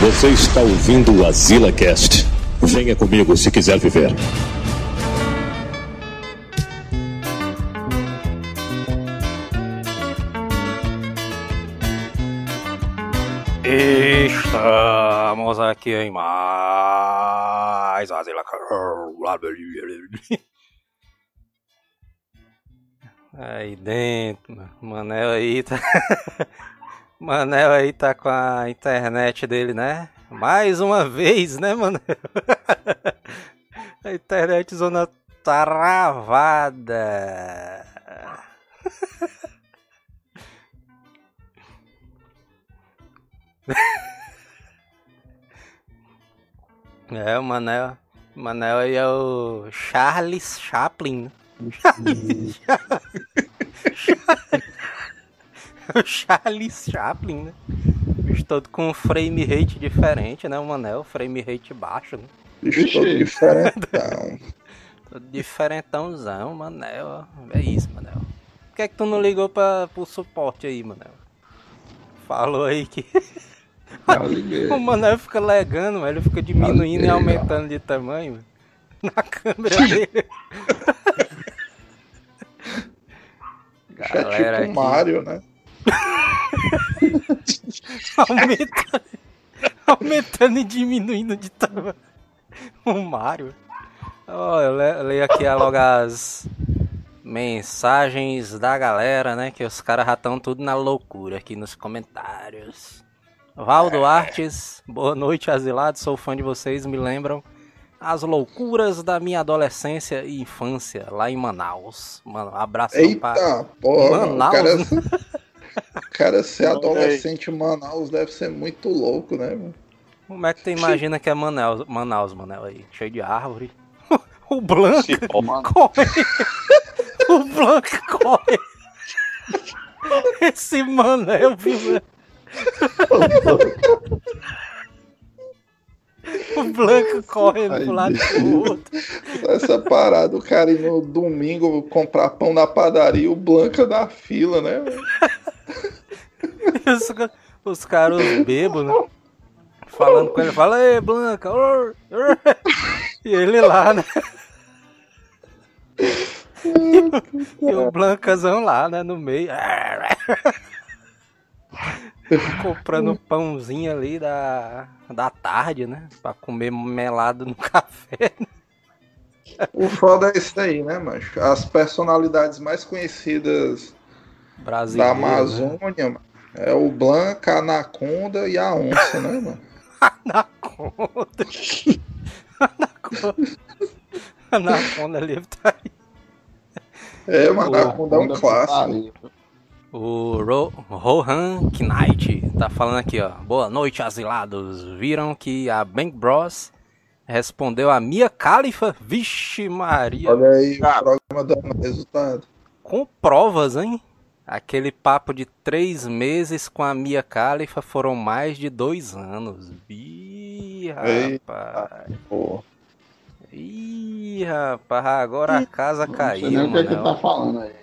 Você está ouvindo o Azila Cast. Venha comigo se quiser viver. Estamos aqui em mais Azila Aí dentro, Manel aí tá. Manel aí tá com a internet dele, né? Mais uma vez, né, Manel? a internet zona travada. É, o Manel. O Manel aí é o Charles Chaplin. Charles Chaplin. o Charles Chaplin, né? Bicho todo com um frame rate diferente, né? O Manel, frame rate baixo, né? Bicho todo diferentão. todo diferentãozão, Manel. É isso, Manel. Por que é que tu não ligou pra, pro suporte aí, Manel? Falou aí que. o Manel fica legando, ele fica diminuindo e aumentando de tamanho na câmera dele. Galera é tipo o Mario, né? aumentando, aumentando e diminuindo de tamanho. O Mario. Oh, eu leio aqui logo as mensagens da galera, né? Que os caras já estão tudo na loucura aqui nos comentários. Valdo Artes, boa noite, asilados. Sou fã de vocês, me lembram as loucuras da minha adolescência e infância lá em Manaus. Mano, abraço Eita, pra porra, Manaus. Cara, cara, ser adolescente em Manaus deve ser muito louco, né, mano? Como é que tu imagina que é Manaus, Manaus, Manel aí? Cheio de árvore. o Blanco corre. o Blanco corre. Esse Manel, viu? O Blanco corre pro lado do outro. Essa parada, o cara ir no domingo comprar pão na padaria, o Blanca da fila, né? Os, os caras bêbados, né? Falando com ele, fala, aí, Blanca, or, or. e ele lá, né? E, e o Blancazão lá, né, no meio. Comprando pãozinho ali da, da tarde, né? Pra comer melado no café. O foda é isso aí, né, mancho? As personalidades mais conhecidas da Amazônia, né? É o Blanca, a Anaconda e a Onça, né, mano? Anaconda. Anaconda. Anaconda ali tá aí. É, mano, Anaconda é um clássico. O Ro Rohan Knight tá falando aqui, ó. Boa noite, asilados. Viram que a Bank Bros respondeu a Mia Khalifa? Vixe Maria. Olha aí, o programa dando resultado. Com provas, hein? Aquele papo de três meses com a Mia Khalifa foram mais de dois anos. Ih, rapaz. Pô. Ih, rapaz, agora a casa não caiu. Não sei nem o que, é que tá falando aí.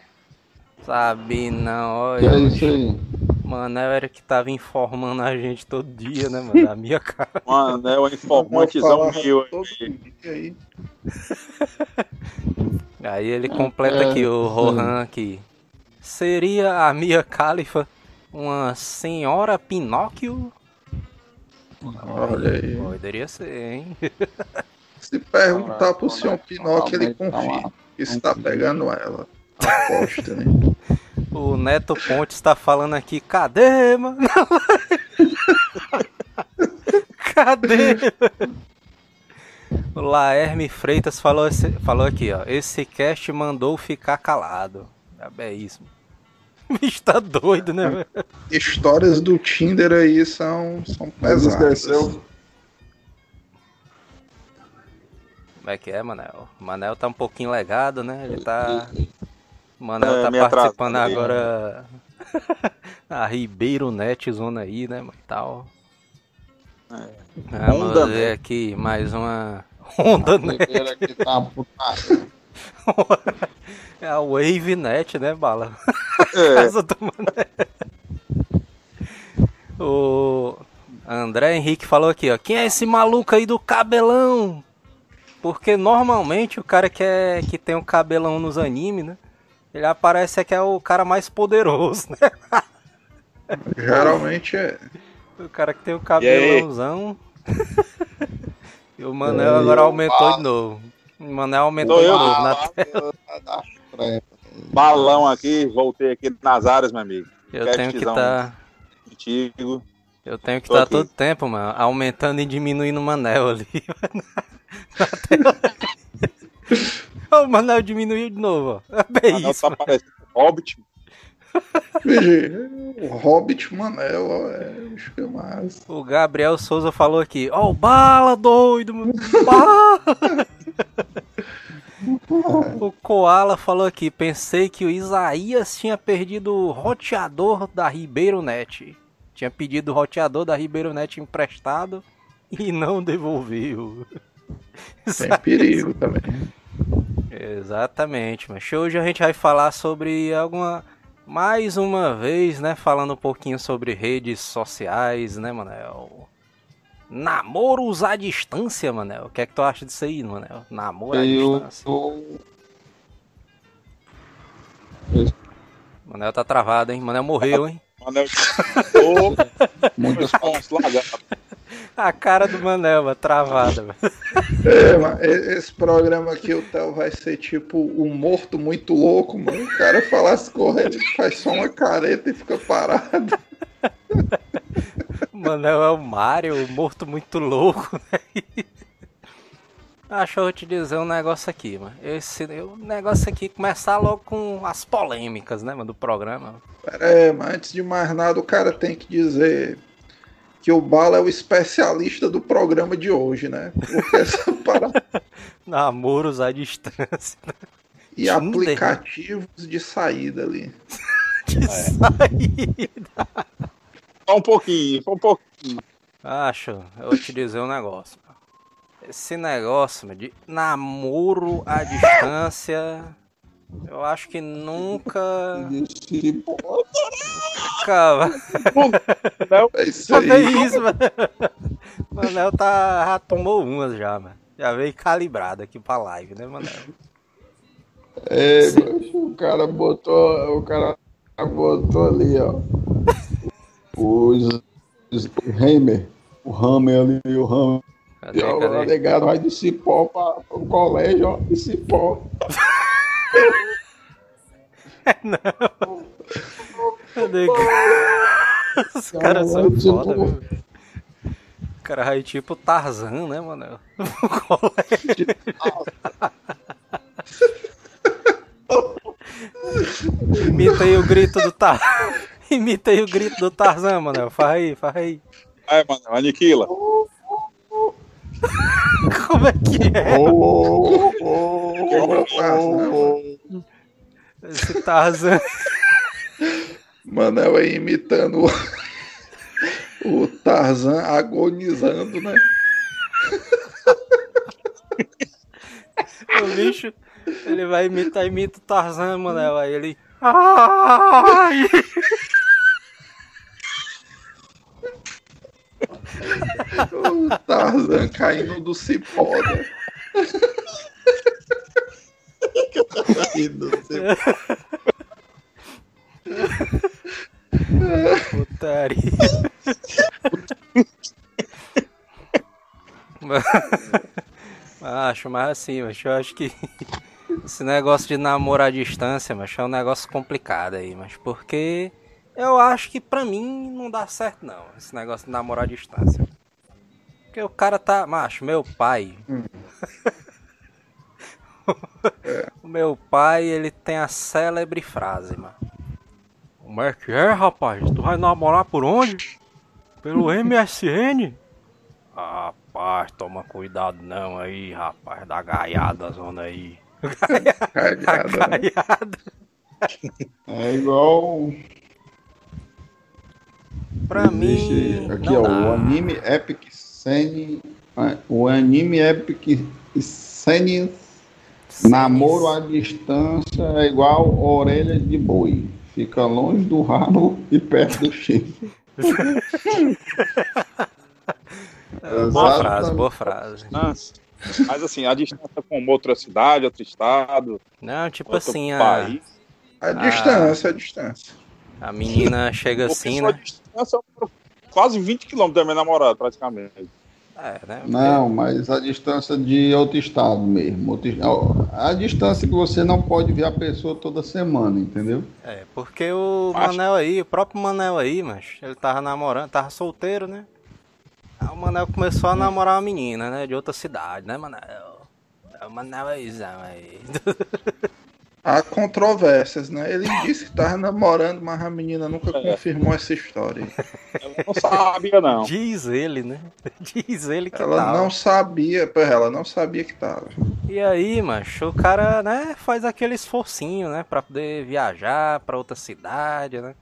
Sabe não, olha. Que é isso aí? Manel era que tava informando a gente todo dia, né, mano? Da minha cara. Manel é informantezão meu aí. aí ele completa é, aqui, o Rohan aqui. Seria a Mia Khalifa uma senhora Pinóquio? Olha aí. Poderia ser, hein? Se perguntar pro senhor Pinóquio, ele confia que está pegando ela. Aposta, né? O Neto Pontes está falando aqui, cadê, mano? cadê? O Laerme Freitas falou, falou aqui, ó. Esse cast mandou ficar calado. É isso. O bicho tá doido, né? Histórias do Tinder aí são, são pesadas. Como é que é, Manel? O Manel tá um pouquinho legado, né? Ele tá Manel é, tá participando agora a Ribeiro Net Zona aí, né? E tal. É. Ah, Honda ver aqui mais uma Honda Net. Aqui tá é a Wave Net, né, Bala? Casa do Mané. O André Henrique falou aqui, ó. Quem é esse maluco aí do cabelão? Porque normalmente o cara que, é, que tem o um cabelão nos animes, né? Ele aparece que é o cara mais poderoso, né? Geralmente é. O cara que tem o cabelãozão. E, e o Manel agora aumentou de novo. O Manel aumentou de novo na tela. Balão aqui, voltei aqui nas áreas, meu amigo. Eu tenho que estar. Tá... Contigo. Eu tenho que estar tá todo tempo, mano, aumentando e diminuindo o Manel ali. o Manel diminuiu de novo, ó. É bem isso. Tá parecendo Hobbit. o Hobbit Manel, ó, é, que é mais. O Gabriel Souza falou aqui, ó, oh, bala doido, bala! o Koala falou aqui, pensei que o Isaías tinha perdido o roteador da Ribeiro Net. Tinha pedido o roteador da Ribeiro Net emprestado e não devolveu. Tem perigo também. Exatamente, mas hoje a gente vai falar sobre alguma. Mais uma vez, né? Falando um pouquinho sobre redes sociais, né, Manel? Namoros à distância, Manel. O que é que tu acha disso aí, Manel? Namoro à eu distância. Tô... Manel tá travado, hein? Manel morreu, hein? Manel. Muitos pontos largados. A cara do Manel, mano, travada. É, mano, esse programa aqui, o Theo vai ser tipo um morto muito louco, mano. O cara falasse correndo, faz só uma careta e fica parado. O Manel é o Mario, morto muito louco, né? Acho eu te dizer um negócio aqui, mano. Esse o negócio aqui começar logo com as polêmicas, né, mano, do programa. É, mas antes de mais nada, o cara tem que dizer que o Bala é o especialista do programa de hoje, né? Porque essa parada. Namoros à distância. E Tinder. aplicativos de saída ali. de é. saída. Só um pouquinho, só um pouquinho. Acho, eu vou te dizer um negócio. Esse negócio de namoro à distância, eu acho que nunca. Calma. É isso aí. É isso, mano. Manel tá, já tomou umas já, mano. Já veio calibrado aqui pra live, né, Manel? É, o cara botou. O cara botou ali, ó. Os. O Hammer. O Hammer ali, o Hammer. Cadê, e? O negado vai de cipó para o colégio, ó, de cipó. Não. Cadê? Os caras são tipo... foda, velho. O cara vai tipo Tarzan, né, mano? O colégio. Imita aí o grito do Tarzan. Imita aí o grito do Tarzan, mano. Faz aí, faz aí. Vai, mano, aniquila. Como é que é? Oh, oh, oh, Esse Tarzan. Manel aí imitando o, o Tarzan agonizando, né? o bicho, ele vai imitar, imita o Tarzan, Manel. Aí ele. Ai! o Tarzan caindo do cipó, né? caindo do cipó. Putaria. acho, mas assim, mas eu acho que esse negócio de namorar à distância, mas é um negócio complicado aí, mas porque eu acho que pra mim não dá certo não, esse negócio de namorar à distância. Porque o cara tá. Macho, meu pai. Hum. o meu pai, ele tem a célebre frase, mano. Como é que é, rapaz? Tu vai namorar por onde? Pelo MSN? Rapaz, toma cuidado não aí, rapaz, da gaiada zona aí. Gaiada. gaiada. É igual Pra mim. Aqui, ó, o anime Epic Scene. O anime Epic Scene Namoro à distância é igual orelha de boi. Fica longe do rabo e perto do chifre. boa frase, boa frase. Mas assim, a distância com outra cidade, outro estado. Não, tipo assim, a... a distância, a distância. A menina chega assim, né? Distância quase 20 km da minha namorada, praticamente. É, né? Não, mas a distância de outro estado mesmo. Outro, a, a, distância que você não pode ver a pessoa toda semana, entendeu? É, porque o mas... Manel aí, o próprio Manel aí, mas ele tava namorando, tava solteiro, né? Aí o Manel começou a namorar uma menina, né? De outra cidade, né, Manel? O Manel aí, aí. Há controvérsias, né? Ele disse que estava namorando, mas a menina nunca é. confirmou essa história. Ela não sabia, não. Diz ele, né? Diz ele que Ela tava. não sabia, ela não sabia que tava. E aí, macho, o cara, né, faz aquele esforcinho, né, pra poder viajar pra outra cidade, né?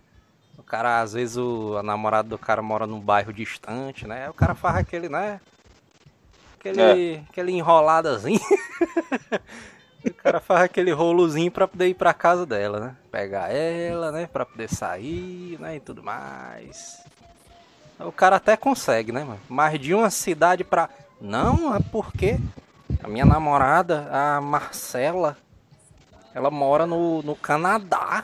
O cara, às vezes, o, a namorada do cara mora num bairro distante, né? Aí o cara faz aquele, né? Aquele, é. aquele enroladazinho. O cara faz aquele rolozinho pra poder ir pra casa dela, né? Pegar ela, né? Pra poder sair, né? E tudo mais. O cara até consegue, né, mano? Mas de uma cidade pra. Não, é porque a minha namorada, a Marcela, ela mora no, no Canadá.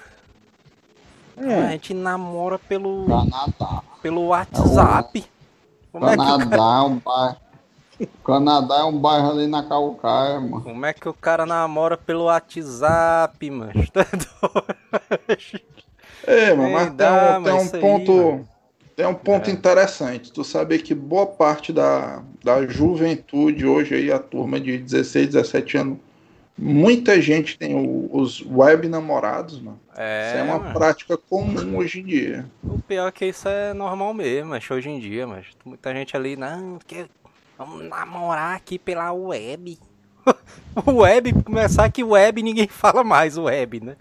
É. A gente namora pelo. Canadá. Pelo WhatsApp. É Canadá é um bairro Canadá é um bairro ali na Calcaia, mano. Como é que o cara namora pelo WhatsApp, mano? Tá é, mano, mas tem um, tem um ponto. Aí, tem um ponto é. interessante. Tu saber que boa parte da, da juventude hoje aí, a turma de 16, 17 anos, muita gente tem o, os web namorados, mano. É, isso é uma mano. prática comum hoje em dia. O pior é que isso é normal mesmo, mas hoje em dia, mas muita gente ali, não, que Vamos namorar aqui pela web. web, começar que web ninguém fala mais o web, né?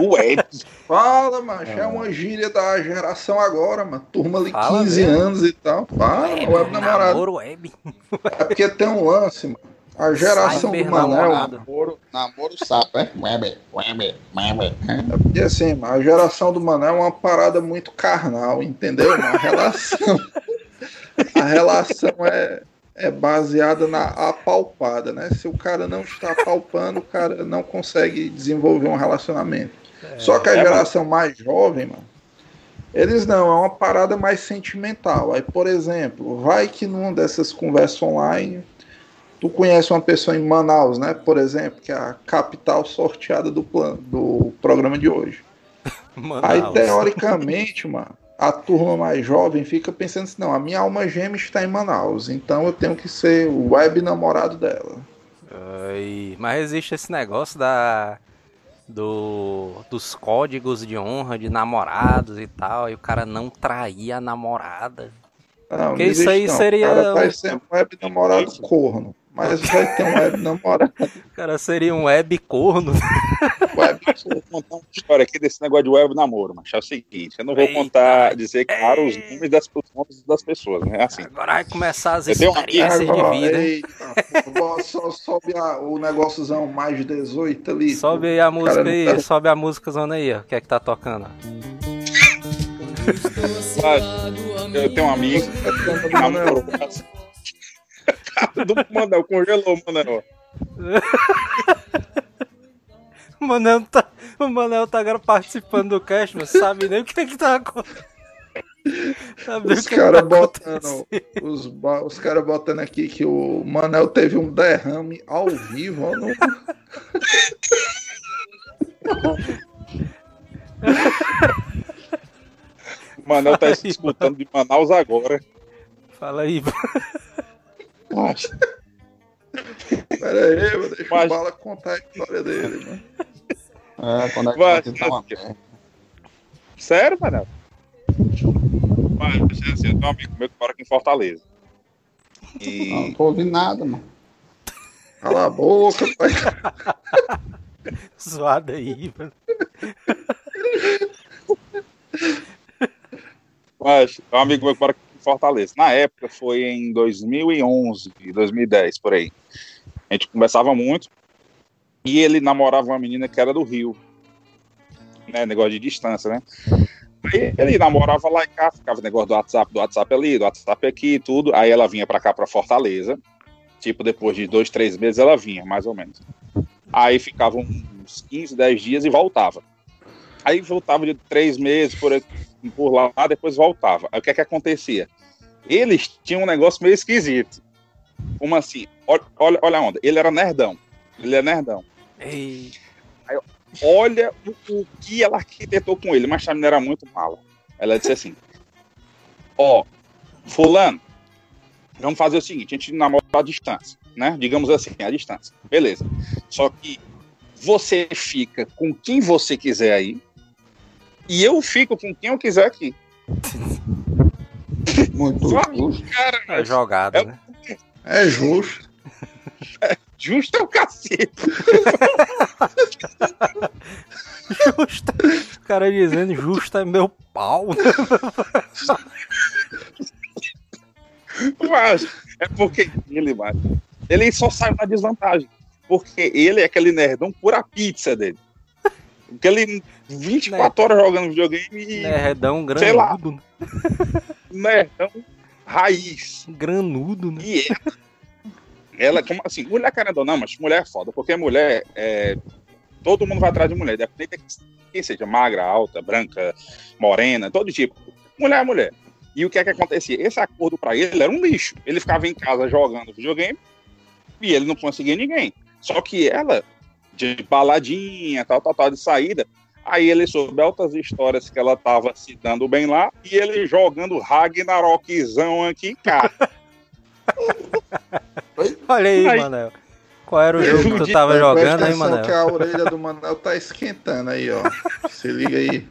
Web. Fala, macho. É. é uma gíria da geração agora, mano. Turma ali Fala 15 mesmo. anos e tal. Fala, web, web namorado. Namoro web. É porque tem um lance, mano. A geração Cyber do Manel. Namoro, namoro sapo, é? Web, web, web. É porque assim, mano, a geração do Manel é uma parada muito carnal, entendeu? Uma relação. a relação é é baseada na apalpada, né? Se o cara não está apalpando, o cara não consegue desenvolver um relacionamento. É, Só que a é geração mais jovem, mano, eles não, é uma parada mais sentimental. Aí, por exemplo, vai que numa dessas conversas online, tu conhece uma pessoa em Manaus, né? Por exemplo, que é a capital sorteada do, plano, do programa de hoje. Aí, teoricamente, mano, a turma mais jovem fica pensando assim, não, a minha alma gêmea está em Manaus, então eu tenho que ser o web namorado dela. Ai, mas existe esse negócio da do, dos códigos de honra de namorados e tal, e o cara não trair a namorada. Não, Porque não isso aí não. seria. O cara ser um web namorado corno. Mas vai ter um web namorado. Cara, seria um web corno. Web, vou contar uma história aqui desse negócio de web namoro, mas é o seguinte, eu não vou Eita, contar, dizer claro os nomes das, nomes das pessoas, né? Assim. Agora vai começar as experiências de vida. Eita, só sobe a, o negóciozão mais de 18 ali. Sobe aí a música aí, tá... sobe a música zona aí, o que é que tá tocando? eu tenho um amigo namorou do Manel, congelou o Manel. o Manel tá, o Manel tá agora participando do cast, mas sabe nem o que é que tá acontecendo. Os caras tá botando, os, os cara botando aqui que o Manel teve um derrame ao vivo. No... o Manel tá se escutando de Manaus agora. Fala aí, nossa. Pera aí, vou deixar Mas... o Bala contar a história dele, mano. É, quando é que vai tentar uma Sério, Manel? Mas, assim, eu tenho um amigo meu que mora aqui em Fortaleza. E... Não, não tô ouvindo nada, mano. Cala a boca, pai. Zoada aí, mano. Mas, um amigo meu que mora aqui Fortaleza. Na época foi em 2011, 2010, por aí. A gente conversava muito e ele namorava uma menina que era do Rio. Né, negócio de distância, né? Aí ele namorava lá e cá, ficava negócio do WhatsApp, do WhatsApp ali, do WhatsApp aqui, tudo. Aí ela vinha pra cá, pra Fortaleza. Tipo, depois de dois, três meses ela vinha, mais ou menos. Aí ficava uns 15, 10 dias e voltava. Aí voltava de três meses por, por lá, depois voltava. Aí o que é que acontecia? Eles tinham um negócio meio esquisito. Como assim? Olha, olha, a onda. Ele era nerdão. Ele é nerdão. Ei. Aí, olha o, o, que ela arquitetou com ele, mas a menina era muito mala. Ela disse assim: Ó, oh, Fulano, vamos fazer o seguinte: a gente namora à distância, né? Digamos assim, à distância. Beleza. Só que você fica com quem você quiser aí, e eu fico com quem eu quiser aqui. Muito justo. Cara, é jogada, é, né? É justo. É, justo é o cacete. justo. O cara dizendo justo é meu pau. Mas é porque ele, mano, ele só sai na desvantagem. Porque ele é aquele nerdão pura pizza dele. Porque ele 24 horas jogando videogame e. Nerdão granudo. Sei lá. Nerdão raiz. Granudo, né? E ela, como assim, mulher querendo ou não, mas mulher é foda, porque mulher é. Todo mundo vai atrás de mulher, independente de quem seja, magra, alta, branca, morena, todo tipo. Mulher é mulher. E o que é que acontecia? Esse acordo para ele era um lixo. Ele ficava em casa jogando videogame e ele não conseguia ninguém. Só que ela de baladinha, tal, tal, tal, de saída. Aí ele soube altas histórias que ela tava se dando bem lá e ele jogando Ragnarokzão aqui, cara. Olha aí, aí, Manel. Qual era o jogo que tu tava jogando aí, Manel? que a orelha do Manel tá esquentando aí, ó. Se liga aí.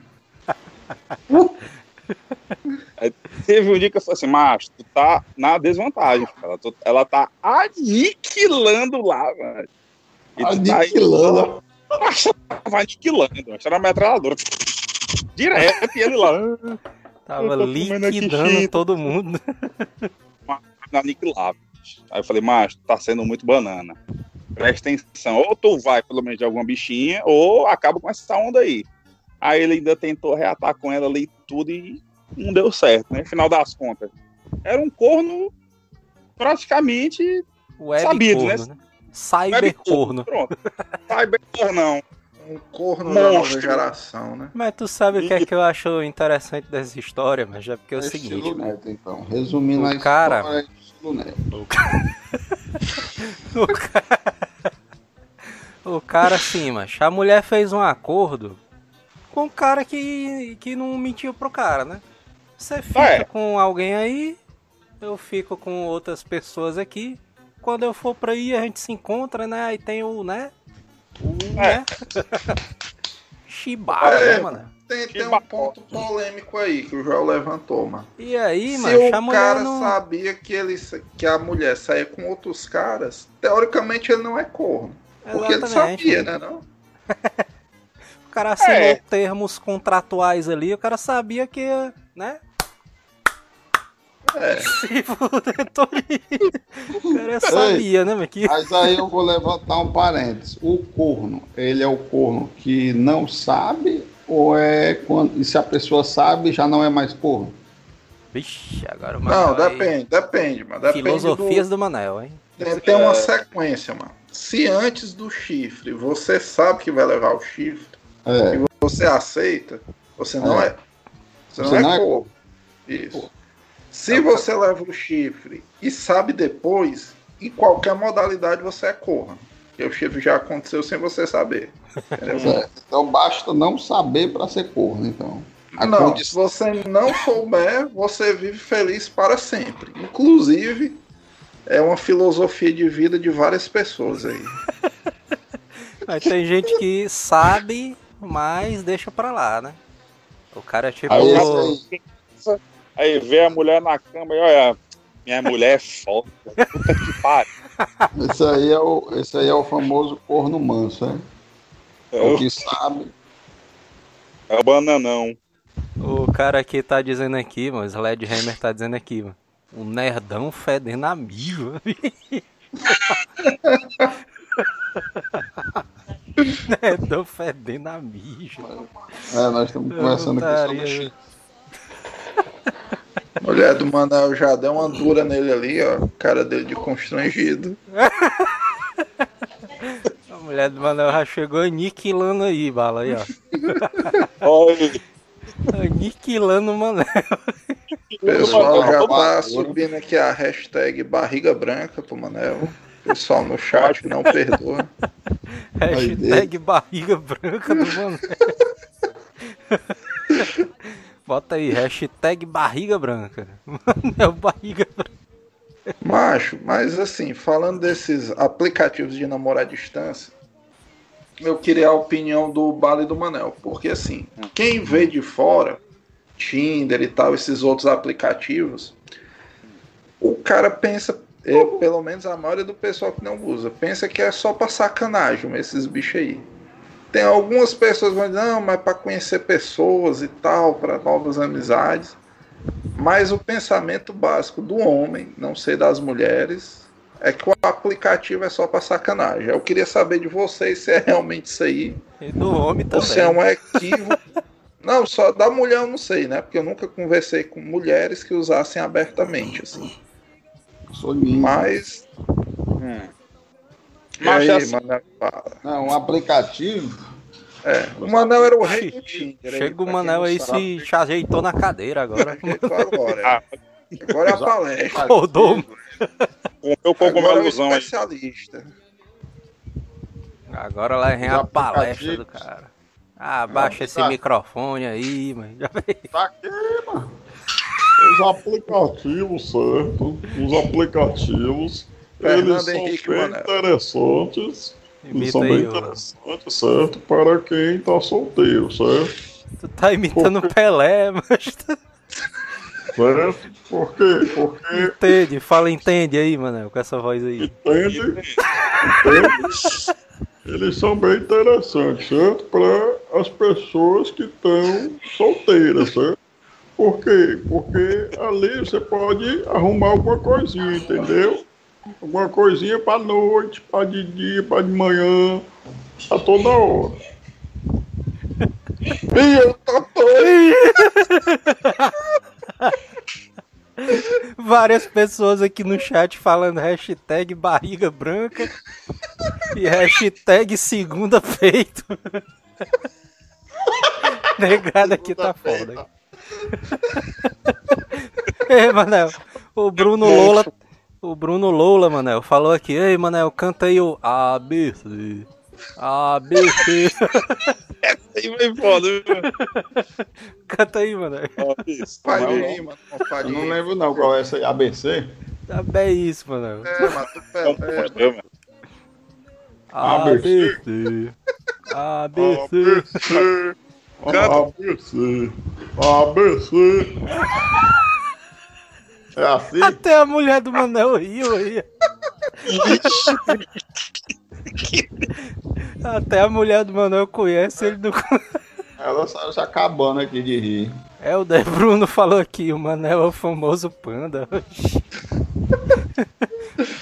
aí teve um dia que eu falei assim, macho, tu tá na desvantagem, ela, ela tá aniquilando lá, velho. Aniquilando. Tava aniquilando. Era metralhadora. Direto e ele lá. Tava liquidando todo mundo. Aniquilava. Aí eu falei, mas tá sendo muito banana. Presta atenção. Ou tu vai pelo menos de alguma bichinha, ou acaba com essa onda aí. Aí ele ainda tentou reatar com ela ali tudo e não deu certo, né? Final das contas. Era um corno praticamente Web sabido, né? corno, né? né? Cybercorno. Pronto. Cybercornão. Um corno Monstro. da nova geração, né? Mas tu sabe o que é que eu acho interessante dessa história, mas é porque é o é seguinte. Neto, então. Resumindo o a cara... história, é neto. O cara... o cara... O cara, assim, mas a mulher fez um acordo com o cara que, que não mentiu pro cara, né? Você fica é. com alguém aí, eu fico com outras pessoas aqui quando eu for pra aí a gente se encontra, né? Aí tem o, né? O, é. né? É, né, mano? Tem, tem um ponto polêmico aí que o João levantou, mano. E aí, mano, Se o cara não... sabia que, ele, que a mulher saía com outros caras, teoricamente ele não é corno. Porque ele sabia, né, não? o cara assinou é. termos contratuais ali, o cara sabia que, né? É. Se fuder, O cara sabia, Ei, né, mas que... Mas aí eu vou levantar um parênteses. O corno, ele é o corno que não sabe ou é quando. E se a pessoa sabe, já não é mais corno? Vixe, agora o. Não, depende, depende, mano. Depende Filosofias do... do Manel, hein? Tem, tem uma sequência, mano. Se antes do chifre você sabe que vai levar o chifre é. e você aceita, você não é. é. Você, você não, é, é corno. Isso. Se você leva o chifre e sabe depois, em qualquer modalidade você é corno. Porque o chifre já aconteceu sem você saber. É, então basta não saber para ser corno, então. A não, condição... se você não souber, você vive feliz para sempre. Inclusive, é uma filosofia de vida de várias pessoas aí. Mas tem gente que sabe, mas deixa pra lá, né? O cara é tipo. Aí, Aí vê a mulher na cama e olha, minha mulher é foda. Puta que pariu. Esse aí é o, esse aí é o famoso corno manso, né? É o que sabe. É o bananão. O cara aqui tá dizendo aqui, mano, o Sledgehammer tá dizendo aqui, mano. Um nerdão fedendo a mijo. nerdão fedendo a mijo. É, nós estamos conversando aqui sobre Mulher do Manel já deu uma dura nele ali, ó. Cara dele de constrangido. A mulher do Manel já chegou aniquilando aí, bala aí, ó. Oi. Aniquilando o Manel. O pessoal já tá subindo aqui a hashtag barriga branca pro Manel. Pessoal no chat não perdoa. hashtag barriga branca do Manel. Bota aí, hashtag barriga branca. Manel barriga branca. Macho, mas assim, falando desses aplicativos de namorar à distância, eu queria a opinião do Bala e do Manel. Porque assim, quem vê de fora, Tinder e tal, esses outros aplicativos, o cara pensa, é, pelo menos a maioria do pessoal que não usa, pensa que é só pra sacanagem esses bichos aí. Tem algumas pessoas que vão dizer, não, mas para conhecer pessoas e tal, para novas amizades. Mas o pensamento básico do homem, não sei das mulheres, é que o aplicativo é só para sacanagem. Eu queria saber de vocês se é realmente isso aí. E do homem também. Ou se é um equívoco. não, só da mulher eu não sei, né? Porque eu nunca conversei com mulheres que usassem abertamente, assim. Sou lindo. Mas. Hum. Mas aí, assim- Manel, fala. Não, um aplicativo. É, o Manel era o rei do Tinder. Chega o Manel aí sabe. se ajeitou na cadeira agora. Agora. Ah, Agora é a palestra. Rodou. Comeu Agora é o cogumelozão aí. especialista. Agora lá vem a palestra do cara. Ah, baixa esse Tá. microfone aí, mano. Já veio. Tá aqui, mano. Os aplicativos, certo? Os aplicativos. Fernando eles são Henrique bem Manel. interessantes. Eles Imita são bem interessantes, certo? Para quem tá solteiro, certo? Tu tá imitando o Pelé, mas tu Certo? Por quê? Porque entende. Fala, entende aí, mano, com essa voz aí. entende? entende? Eles são bem interessantes, certo? Para as pessoas que estão solteiras, certo? Por quê? Porque ali você pode arrumar alguma coisinha, entendeu? Alguma coisinha para noite, para de dia, para de manhã, a toda hora. Ih, eu tô doido. Várias pessoas aqui no chat falando hashtag barriga branca e hashtag segunda peito. Negada aqui tá foda. Ei, Manel, o Bruno Lola, o Bruno Lola, Manel, falou aqui, ei, Manel, canta aí o ABC. ABC. Aí vai foda, viu? Canta aí, Manel. Fale Não, aí, mano. Não lembro não qual é essa aí, ABC. Tá bem isso, Manel. É, mas tu postou, mano. ABC. ABC. ABC. ABC. É assim? Até a mulher do Manel riu aí. Até a mulher do Manel conhece, ele não conhece. Ela está se acabando aqui de rir. É, o De Bruno falou aqui, o Manel é o famoso panda.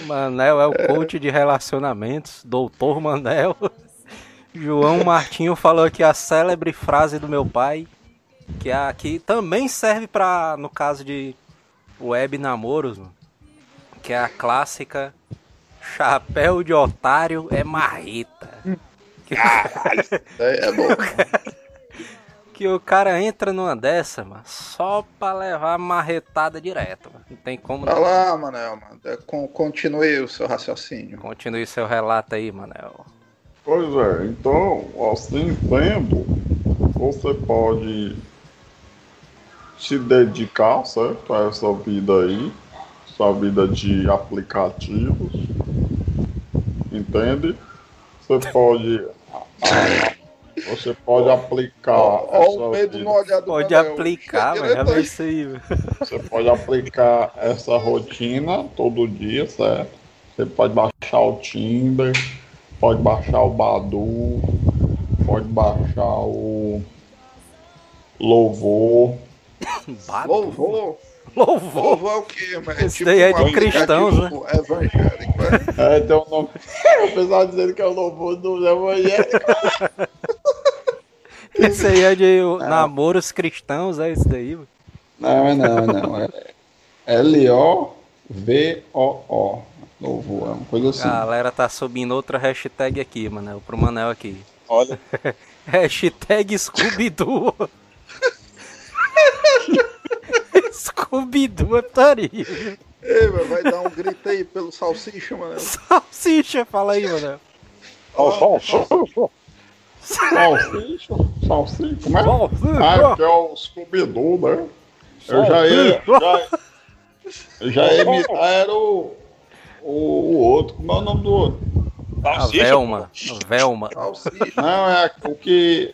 O Manel é o coach de relacionamentos, doutor Manel. João Martinho falou aqui a célebre frase do meu pai, que é aqui também serve para no caso de web namoros, mano, que é a clássica chapéu de otário é marreta. Que, é, é bom. que o cara entra numa dessa, mano, só pra levar marretada direto, mano. Não tem como Vai não. lá, Manel, mano. É, con- Continue o seu raciocínio. Continue seu relato aí, Manel. Pois é, então, assim sendo, você pode se dedicar, certo, a essa vida aí, essa vida de aplicativos, entende? Você pode, você pode aplicar essa o medo no olhar do Pode Manel. aplicar, mano. Já isso aí, velho. Você pode aplicar essa rotina todo dia, certo? Você pode baixar o Tinder, pode baixar o Badu, pode baixar o Louvor. Bado. Louvor. Louvor. Louvor é o quê, mano? Esse daí é de cristãos, né? Evangélico, é? É, tem um nome. O pessoal dizendo que é o Louvor do Evangelho. Esse aí é de namoros cristãos, é isso daí. Não, é não, não. É L-O-V-O-O. Novo, é uma coisa assim. A galera tá subindo outra hashtag aqui, Manel, pro Manel aqui. Olha. hashtag Scooby-Doo. Scooby-Doo é putaria. Ei, vai dar um grito aí pelo salsicha, mano. Salsicha, fala aí, mano. Salsicha. Salsicha. Salsicha. Como é? Salsicha. Ah, que é o Scooby-Doo, né? Eu já ia. Já, eu já ia imitar, era o, o, o outro. Como é o nome do outro? A Velma. Velma. Não, é o que.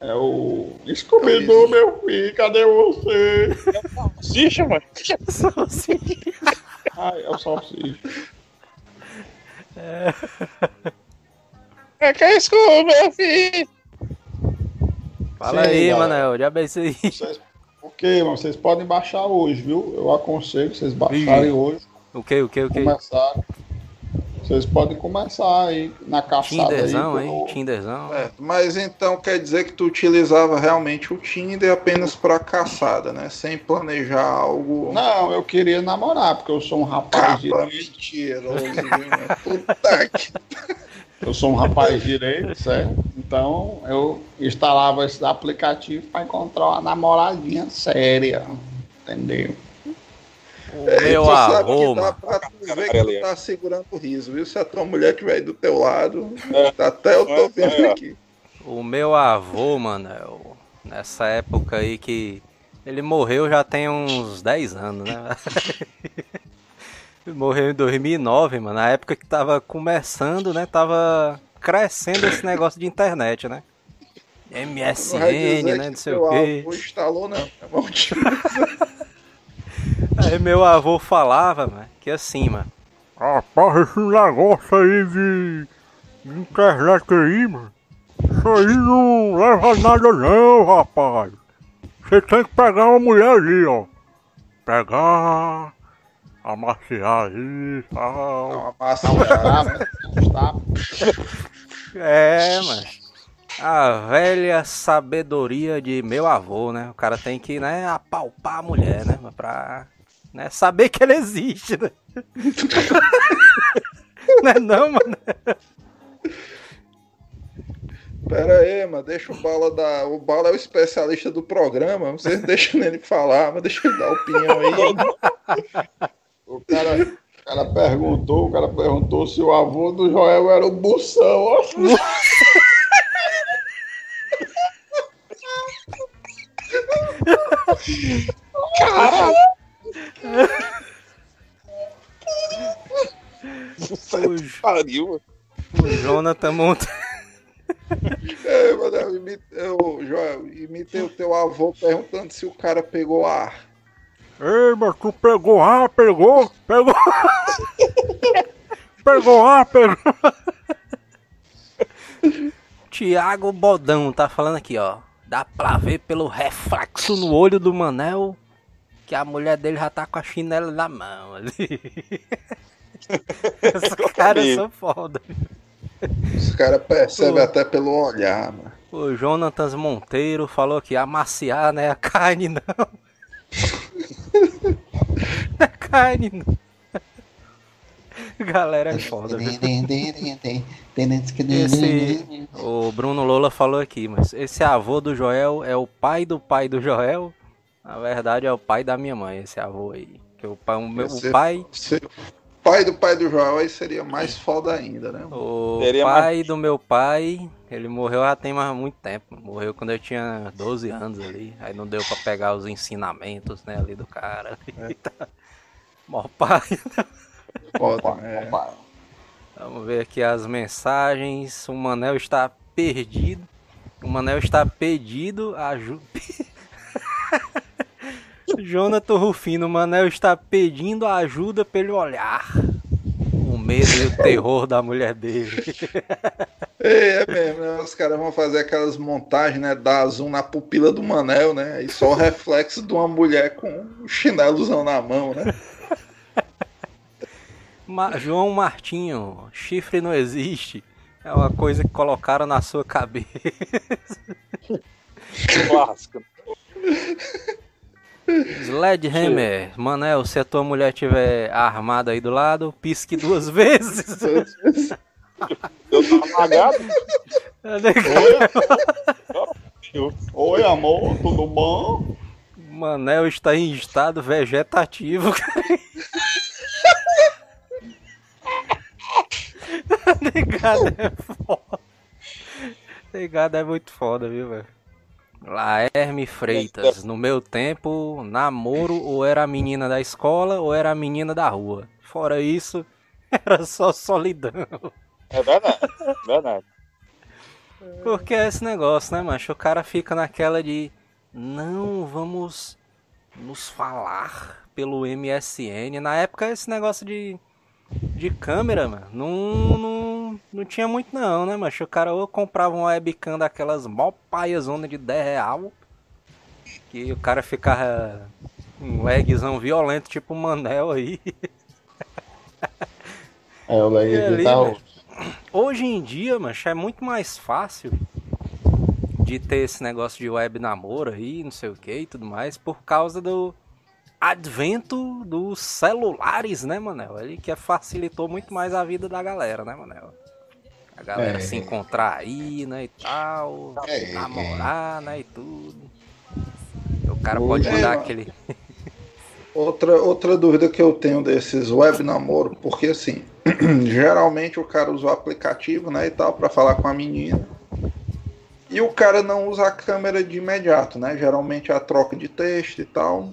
É o. Scooby-Doo, meu filho, cadê você? Salsicha, mano. Salsicha. Ai, é o salsicha. É. É que é Scooby, meu filho. Fala Sim, aí, galera. Manel, já bem aí. Vocês, o que, mano? Vocês podem baixar hoje, viu? Eu aconselho vocês baixarem hoje. O que, o que, o que? Começar. Vocês podem começar aí na caçada Tinderzão, aí. Pelo... Tinderzão. É, mas então quer dizer que tu utilizava realmente o Tinder apenas para caçada, né? Sem planejar algo. Não, eu queria namorar, porque eu sou um rapaz Capa direito. Mentiroso, viu? Puta que... Eu sou um rapaz direito, certo? Então eu instalava esse aplicativo para encontrar uma namoradinha séria, entendeu? O é, meu avô, dá pra tu ver que tu tá segurando o riso, viu? Se a tua mulher estiver do teu lado, é. até eu tô vendo é, aqui. O meu avô, mano, nessa época aí que ele morreu já tem uns 10 anos, né? morreu em 2009, mano, na época que tava começando, né? Tava crescendo esse negócio de internet, né? MSN, né? Não sei o quê. Avô instalou, não. É Aí meu avô falava, mano, que assim, mano. Rapaz, esse negócio aí de internet aí, mano. Isso aí não leva nada não, rapaz. Você tem que pegar uma mulher ali, ó. Pegar, amaciar aí, tal. Não, amaciar, né? É, mas a velha sabedoria de meu avô, né? O cara tem que, né, apalpar a mulher, né? Pra né, saber que ela existe, né? não é não, mano? Pera aí, mano, deixa o Bala dar. O Bala é o especialista do programa, vocês deixam ele falar, mas deixa ele dar opinião aí. o cara, o cara perguntou, o cara perguntou se o avô do Joel era o Bução, ó. Caralho! O, pariu. O Jonathan Monte. É, mano, eu imitei, eu, Joel, imitei o teu avô perguntando se o cara pegou ar. Ei, mas tu pegou ar, pegou? Pegou. pegou ar, pegou. Tiago Bodão tá falando aqui, ó. Dá pra ver pelo reflexo no olho do Manel que a mulher dele já tá com a chinela na mão ali. Os caras são foda. Os caras percebem até pelo olhar, mano. O Jonatas Monteiro falou que amaciar não é a carne, não. não é carne, não. Galera é foda. esse, o Bruno Lola falou aqui, mas esse avô do Joel é o pai do pai do Joel. Na verdade é o pai da minha mãe, esse avô aí. Que o pai, o meu o pai. pai do pai do Joel aí seria mais foda ainda, né? O seria pai mais... do meu pai, ele morreu já tem mais muito tempo. Morreu quando eu tinha 12 anos ali. Aí não deu para pegar os ensinamentos, né, ali do cara. É. Mó pai. Foda, é. Vamos ver aqui as mensagens. O Manel está perdido. O Manel está pedido ajuda. Jonathan Rufino, Manel está pedindo ajuda pelo olhar. O medo e o terror da mulher dele. É, é mesmo, né? os caras vão fazer aquelas montagens, né? Dar zoom na pupila do Manel, né? E só o reflexo de uma mulher com um chinelozão na mão, né? Ma João Martinho, chifre não existe. É uma coisa que colocaram na sua cabeça. Clássico. Sledgehammer, Manel, se a tua mulher tiver armada aí do lado, pisque duas vezes. Eu tô apagado. Oi, amor, tudo bom? Manel está em estado vegetativo, Negado é foda. Negado é muito foda, viu, velho? Laerme Freitas, no meu tempo, namoro ou era a menina da escola ou era a menina da rua. Fora isso, era só solidão. É verdade, verdade. Porque é esse negócio, né, macho? O cara fica naquela de não vamos nos falar pelo MSN. Na época esse negócio de, de câmera, mano, não, não, não tinha muito não, né, macho? O cara ou comprava uma webcam daquelas mó paias onda de 10 real, que o cara ficava um lagzão violento, tipo o Manel aí. É, o lag aqui tá... Hoje em dia, macho, é muito mais fácil de ter esse negócio de web namoro aí, não sei o que e tudo mais, por causa do advento dos celulares, né, Manel? Ele que facilitou muito mais a vida da galera, né, Manel? A galera é. se encontrar aí, né, e tal, é. namorar, né, e tudo. O cara pode é, dar aquele... outra, outra dúvida que eu tenho desses web namoro, porque assim, geralmente o cara usa o aplicativo, né, e tal, para falar com a menina. E o cara não usa a câmera de imediato, né? Geralmente é a troca de texto e tal.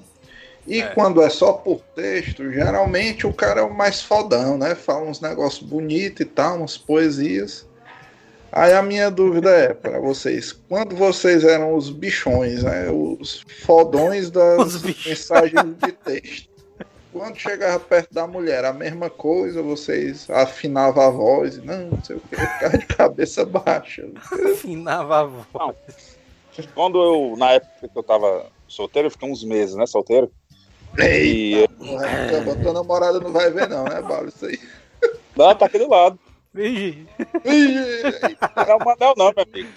E é. quando é só por texto, geralmente o cara é o mais fodão, né? Fala uns negócios bonitos e tal, umas poesias. Aí a minha dúvida é para vocês, quando vocês eram os bichões, né? Os fodões das mensagens de texto quando chegava perto da mulher, a mesma coisa, vocês afinavam a voz, não, não sei o que, ficava de cabeça baixa. Afinava a voz. Não. Quando eu, na época que eu tava solteiro, eu fiquei uns meses, né, solteiro. Eita, e... porra, tua namorada não vai ver não, né, Balo, isso aí. Não, tá aqui do lado. Vigi. Vigi. Não é o Manel não, meu amigo.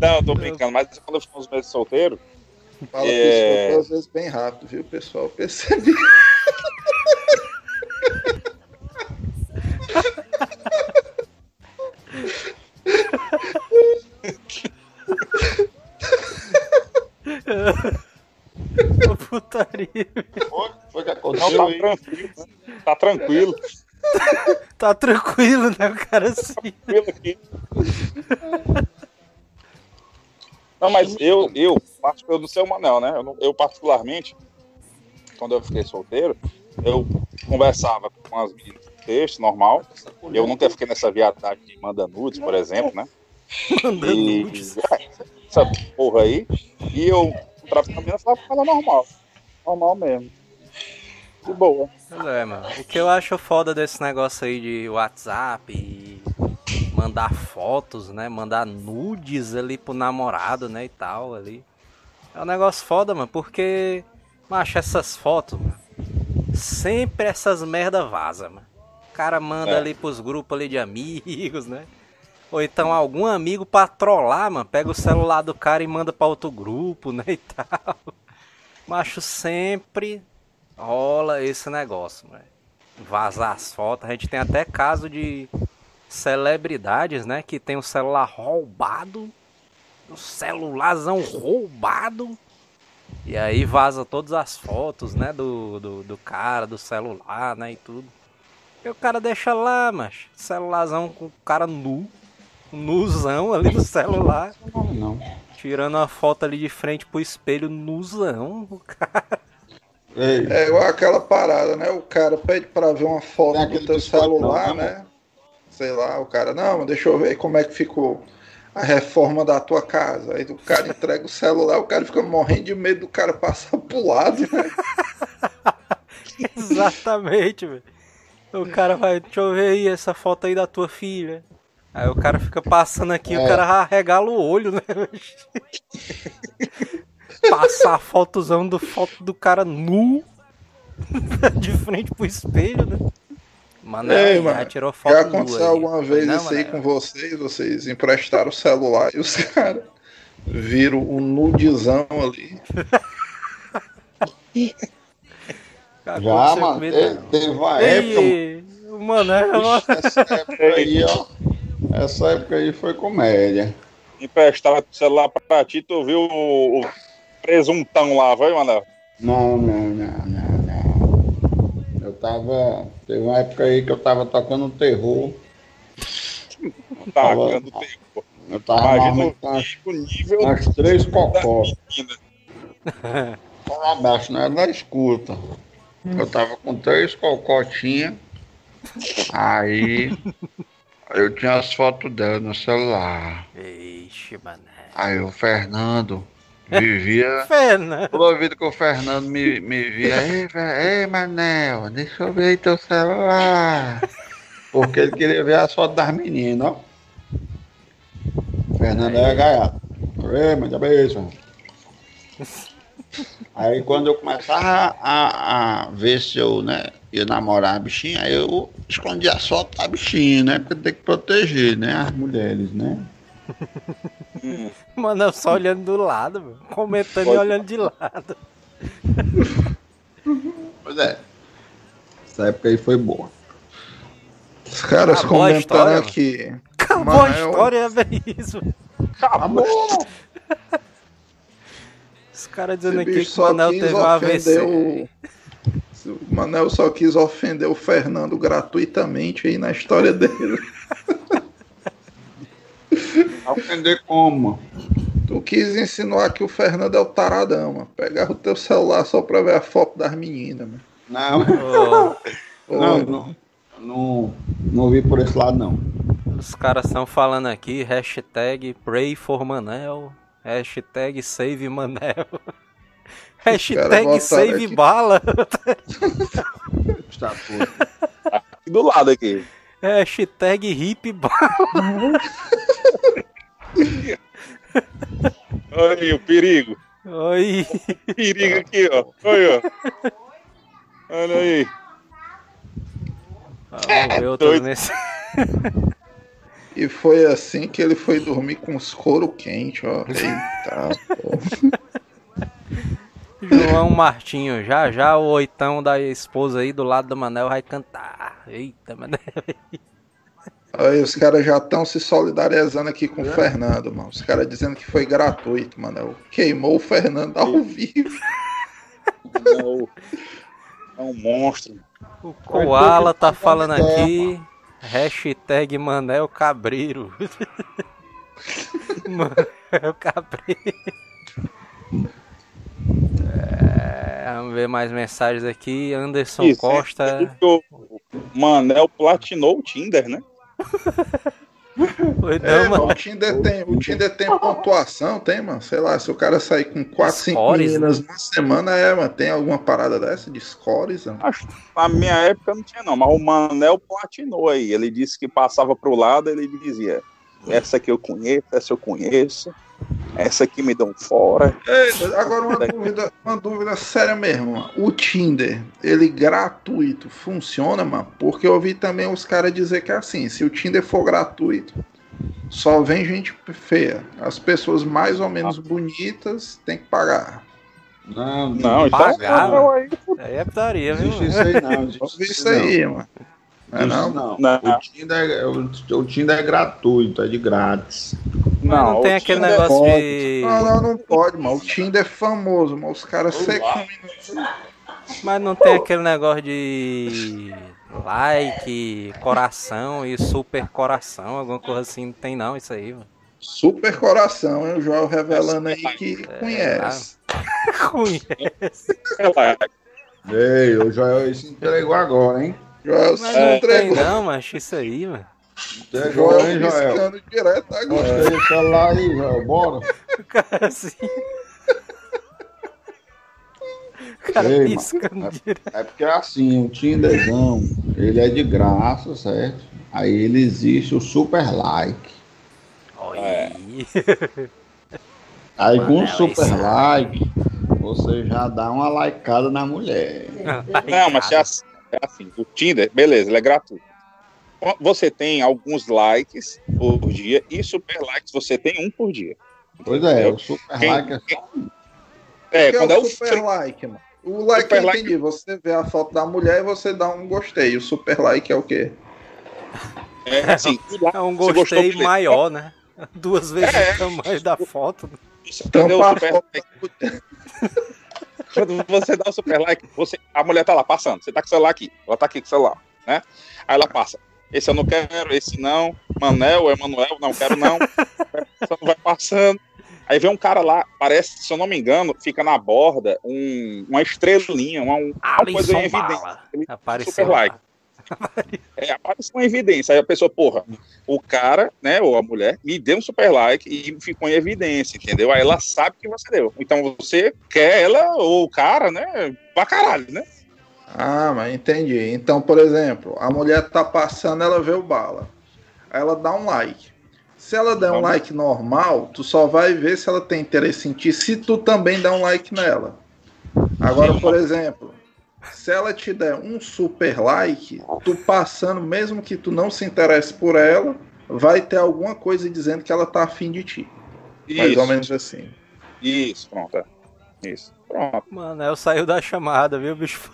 Não, eu tô brincando, mas quando eu fiquei uns meses solteiro, Fala é... pessoal, às vezes bem rápido, viu, pessoal? Percebi. Putaria. Foi, foi que aconteceu. Não, tá tranquilo. Né? Tá tranquilo. tá tranquilo, né, o cara assim. Tá tranquilo aqui. Não, mas eu, eu, eu do seu Manel, né? Eu, eu, particularmente, quando eu fiquei solteiro, eu conversava com as meninas texto, normal. Eu nunca fiquei nessa viadagem de manda nudes, por exemplo, né? Manda e, nudes. Essa porra aí. E eu, pra a menina, falava normal. Normal mesmo. De boa. É, mano. O que eu acho foda desse negócio aí de WhatsApp e mandar fotos, né? Mandar nudes ali pro namorado, né? E tal ali. É um negócio foda, mano, porque, macho, essas fotos, mano, sempre essas merda vaza, mano. O cara manda é. ali pros grupos ali de amigos, né? Ou então algum amigo pra trollar, mano, pega o celular do cara e manda pra outro grupo, né? E tal. Macho, sempre rola esse negócio, mano. Vazar as fotos. A gente tem até caso de celebridades, né? Que tem o celular roubado. O celularzão roubado. E aí vaza todas as fotos, né? Do, do, do cara, do celular, né? E tudo. E o cara deixa lá, mas celularzão com o cara nu. Nuzão ali no celular. Não. Tirando a foto ali de frente pro espelho, nuzão, o cara. É igual aquela parada, né? O cara pede pra ver uma foto do teu celular, não, né? sei lá, o cara, não, deixa eu ver como é que ficou a reforma da tua casa. Aí o cara entrega o celular, o cara fica morrendo de medo do cara passar pro lado, né? Exatamente, velho. O cara vai, deixa eu ver aí essa foto aí da tua filha. Aí o cara fica passando aqui, é. o cara regala o olho, né? Passar a fotozão do foto do cara nu de frente pro espelho, né? Mano, Ei, mano, já tirou foto Já aconteceu alguma vez não, isso aí com vocês? Vocês emprestaram o celular e os caras viro o nudizão ali. Já, mano, teve, teve uma época. Mano, é, mano. Essa época aí, ó. Essa época aí foi comédia. Emprestava o celular pra ti, tu viu o, o presuntão lá, foi, Manel? Não, não, não, não, não. Eu tava. Teve uma época aí que eu tava tocando terror. Tocando terror. Eu tava Imagina umas, nível umas três cocós. Fala abaixo, não era da escuta. Eu tava com três cocotinhas. Aí eu tinha as fotos dela no celular. Ixi, mané. Aí o Fernando vivia. Fernando. Toda vida que o Fernando me, me via, ei, ei, Manel, deixa eu ver aí teu celular. Porque ele queria ver as fotos das meninas, ó. Fernando é gaiato. Ei, manda beijo. Aí quando eu começava a, a ver se eu, né, ia namorar a bichinha, aí eu escondia só a bichinha, né? Porque tem que proteger, né, as mulheres, né? Mano, só olhando do lado, meu. comentando Pode. e olhando de lado. Pois é. Essa época aí foi boa. Os caras Acabou comentaram aqui. Acabou a história, é bem isso. Acabou! Os caras dizendo aqui que o Manel teve um AVC. O... o Manel só quis ofender o Fernando gratuitamente aí na história dele. Ofender como? Tu quis insinuar que o Fernando é o taradão, mano. Pegar o teu celular só pra ver a foto das meninas, mano. Não. Oh. não, não, não, não vi por esse lado, não. Os caras estão falando aqui, hashtag pray for Manel. Hashtag save Manel. Hashtag save aqui. bala. Está aqui do lado aqui. Hashtag hip bala. Olha o perigo. Oi. Perigo aqui, ó. Olha, ó. Olha aí. Vamos ver outro nesse. E foi assim que ele foi dormir com os couro quente, ó. Eita, pô. João Martinho, já já o oitão da esposa aí do lado do Manel vai cantar. Eita, Manel. Aí os caras já estão se solidarizando aqui com o Fernando, mano. Os caras dizendo que foi gratuito, mano. Queimou o Fernando ao vivo. Não. É um monstro. O Koala tá falando aqui. Hashtag Manel Cabreiro. Manel Cabreiro. É, vamos ver mais mensagens aqui. Anderson Isso, Costa. O Manel platinou o Tinder, né? Foi é, não, o, Tinder tem, o Tinder tem pontuação, tem, mano. Sei lá, se o cara sair com 4, 5 meninas né? na semana, é, mano. Tem alguma parada dessa de scores? Mano? Acho na minha época não tinha, não. Mas o Manel platinou aí. Ele disse que passava pro lado, ele dizia: Essa aqui eu conheço, essa eu conheço. Essa aqui me dão fora. agora uma dúvida, uma dúvida séria mesmo. Mano. O Tinder, ele gratuito, funciona, mano? Porque eu ouvi também os caras dizer que é assim, se o Tinder for gratuito, só vem gente feia. As pessoas mais ou menos ah. bonitas tem que pagar. Não, não, então pagar. Então, aí é putaria, viu? Isso aí não. Isso aí, mano. É não, não. não. O, Tinder é, o, o Tinder é gratuito, é de grátis. Não, não tem aquele Tinder negócio pode. de. Não, não, não pode, mano. O Tinder é famoso, mas os caras secam. Mas não tem aquele negócio de like, coração e super coração, alguma coisa assim, não tem não isso aí, mano. Super coração, hein? O Joel revelando aí que é, conhece. conhece. Ei, o Joel se entregou agora, hein? Joel mas não entregou. Tem não, mas isso aí, mano. Entregou, Joel, hein, Joel? direto agora. Gostei do celular aí, Joel. Bora. O cara assim... cara Ei, piscando é, direto. É porque é assim, o Tinderzão, ele é de graça, certo? Aí ele existe o super like. É. Aí Mano, com o super like, você já dá uma likeada na mulher. Não, mas é assim, é assim, o Tinder, beleza, ele é gratuito. Você tem alguns likes por dia e super likes você tem um por dia. Pois é, o super quem, like é só. É, quando é o super like, mano. O like super eu entendi. Like... Você vê a foto da mulher e você dá um gostei. O super like é o quê? É, assim, é um gostei maior, né? Duas vezes é, o tamanho da foto. Isso, entendeu? Super like. Quando você dá o super like, você, a mulher tá lá passando. Você tá com o celular aqui. Ela tá aqui com o celular, né? Aí ela passa. Esse eu não quero, esse não. Manel, Emanuel, não quero não. Só vai passando. Aí vem um cara lá, parece, se eu não me engano, fica na borda um, uma estrelinha, uma, uma coisa evidência. Apareceu super like. É, apareceu em evidência. Aí a pessoa, porra, o cara, né, ou a mulher, me deu um super like e ficou em evidência, entendeu? Aí ela sabe que você deu. Então você quer ela ou o cara, né, pra caralho, né? Ah, mas entendi. Então, por exemplo, a mulher tá passando, ela vê o bala. Aí ela dá um like. Se ela der um like normal, tu só vai ver se ela tem interesse em ti, se tu também der um like nela. Agora, por exemplo, se ela te der um super like, tu passando, mesmo que tu não se interesse por ela, vai ter alguma coisa dizendo que ela tá afim de ti. Isso. Mais ou menos assim. Isso, pronto. É. Isso. Pronto. Mano, eu saiu da chamada, viu, bicho?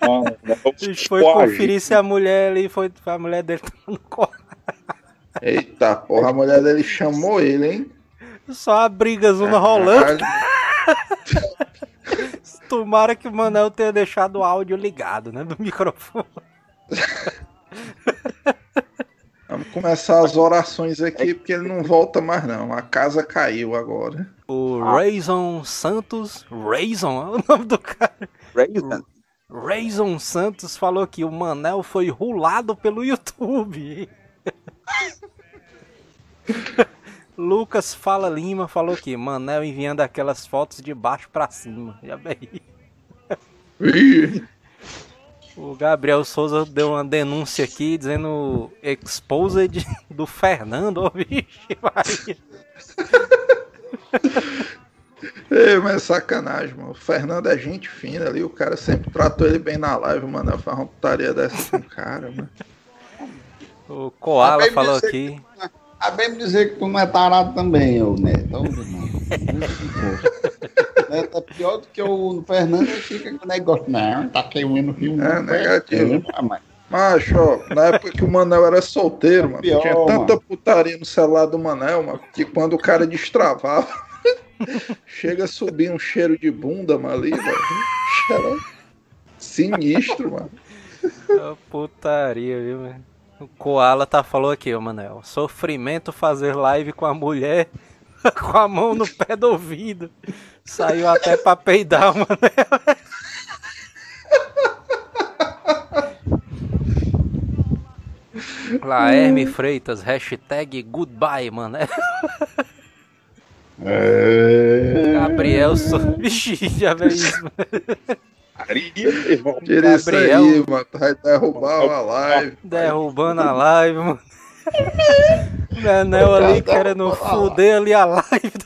Mano, o bicho foi conferir se a mulher ali foi. A mulher dele tá no quarto. Eita, porra, a mulher dele chamou ele, hein? Só a briga zona rolando. Tomara que o Manel tenha deixado o áudio ligado, né? Do microfone. Vamos começar as orações aqui, porque ele não volta mais não. A casa caiu agora. O Rayson Santos. Rayson é o nome do cara. Rayson. Rayson Santos falou que o Manel foi rulado pelo YouTube. Lucas Fala Lima falou que Manel enviando aquelas fotos de baixo para cima. Já bem. o Gabriel Souza deu uma denúncia aqui dizendo exposed do Fernando. Oh, vixe, vai. Ei, mas é sacanagem, mano. O Fernando é gente fina ali, o cara sempre tratou ele bem na live, mano. Eu faço uma putaria dessa com o cara, mano. O Koala falou aqui. Que, a bem me dizer que tu não é tarado também, ô Neto. Neto é pior do que o Fernando fica com o negócio. Não, tá queimando o rio. É, negativo. Mas... Macho, ó, na época que o Manel era solteiro, é mano, pior, tinha tanta mano. putaria no celular do Manel, mano, que quando o cara destravava, chega a subir um cheiro de bunda, mano, ali, velho. Sinistro, mano. putaria, viu, velho? O Koala tá falou aqui, ô Manel. Sofrimento fazer live com a mulher com a mão no pé do ouvido. Saiu até pra peidar, Manel. Laerme Freitas, hashtag goodbye, Manel. É... Gabriel, so... Vixe, já veio isso. irmão. Tira isso aí, mano. Vai derrubar a live. Derrubando a live, mano. Menel ali querendo fuder ali a live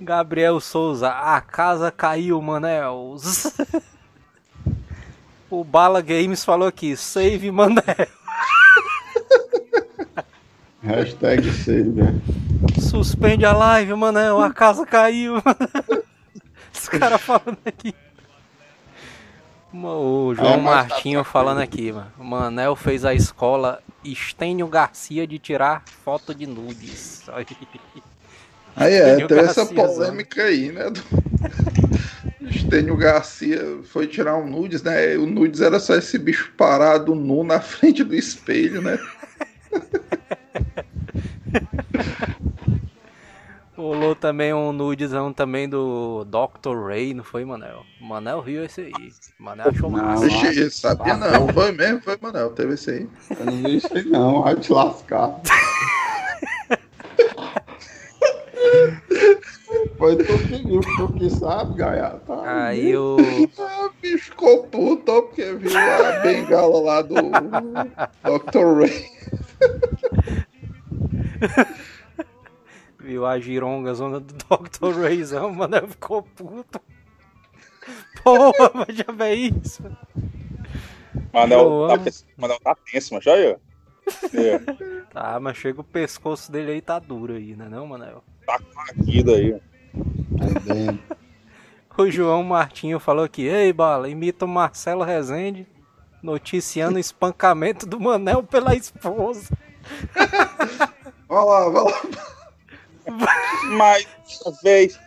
Gabriel Souza, a casa caiu, Manel. o Bala Games falou aqui, save Manel. Hashtag save. Né? Suspende a live, Manel, a casa caiu. Os caras falando aqui. O João é, Martinho tá falando aqui, mano. O Manel fez a escola Estênio Garcia de tirar foto de nudes. Aí é, teve essa polêmica aí, né? Do... Estênio Garcia foi tirar um nudes, né? O nudes era só esse bicho parado nu na frente do espelho, né? Rolou também um nudezão também do Dr. Ray, não foi, Manel? Manel viu esse aí. Manel achou massa. Ixi, sabia não, foi mesmo, foi, Manel, teve esse aí. Eu não vi isso aí não, vai te lascar. Foi tu que viu, tu que sabe, Gaiata. Tá aí o. Ah, bicho ficou puto porque viu a bengala lá do Dr. Ray. Viu a gironga zona do Dr. Rayzão, mano, ficou puto. Porra, mas já vê isso. Manel tá, Manel tá tenso, mas olha aí. Tá, mas chega o pescoço dele aí tá duro aí, né não, Manel? Tá aqui daí. o João Martinho falou aqui, ei, Bala, imita o Marcelo Rezende noticiando o espancamento do Manel pela esposa. Olha lá, vai lá. Mais uma vez,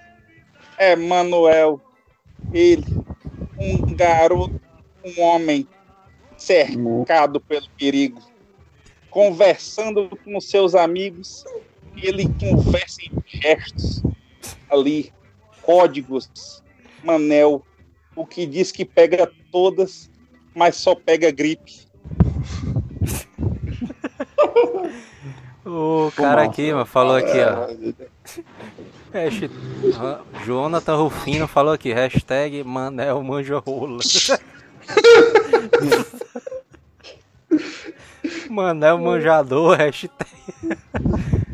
é Manuel, ele, um garoto, um homem cercado pelo perigo, conversando com seus amigos, ele conversa em gestos ali, códigos, Manel, o que diz que pega todas, mas só pega gripe. O cara aqui, mano, falou aqui, ó. Hashtag, Jonathan Rufino falou aqui, hashtag Manel manja rola. Manel manjador, hashtag,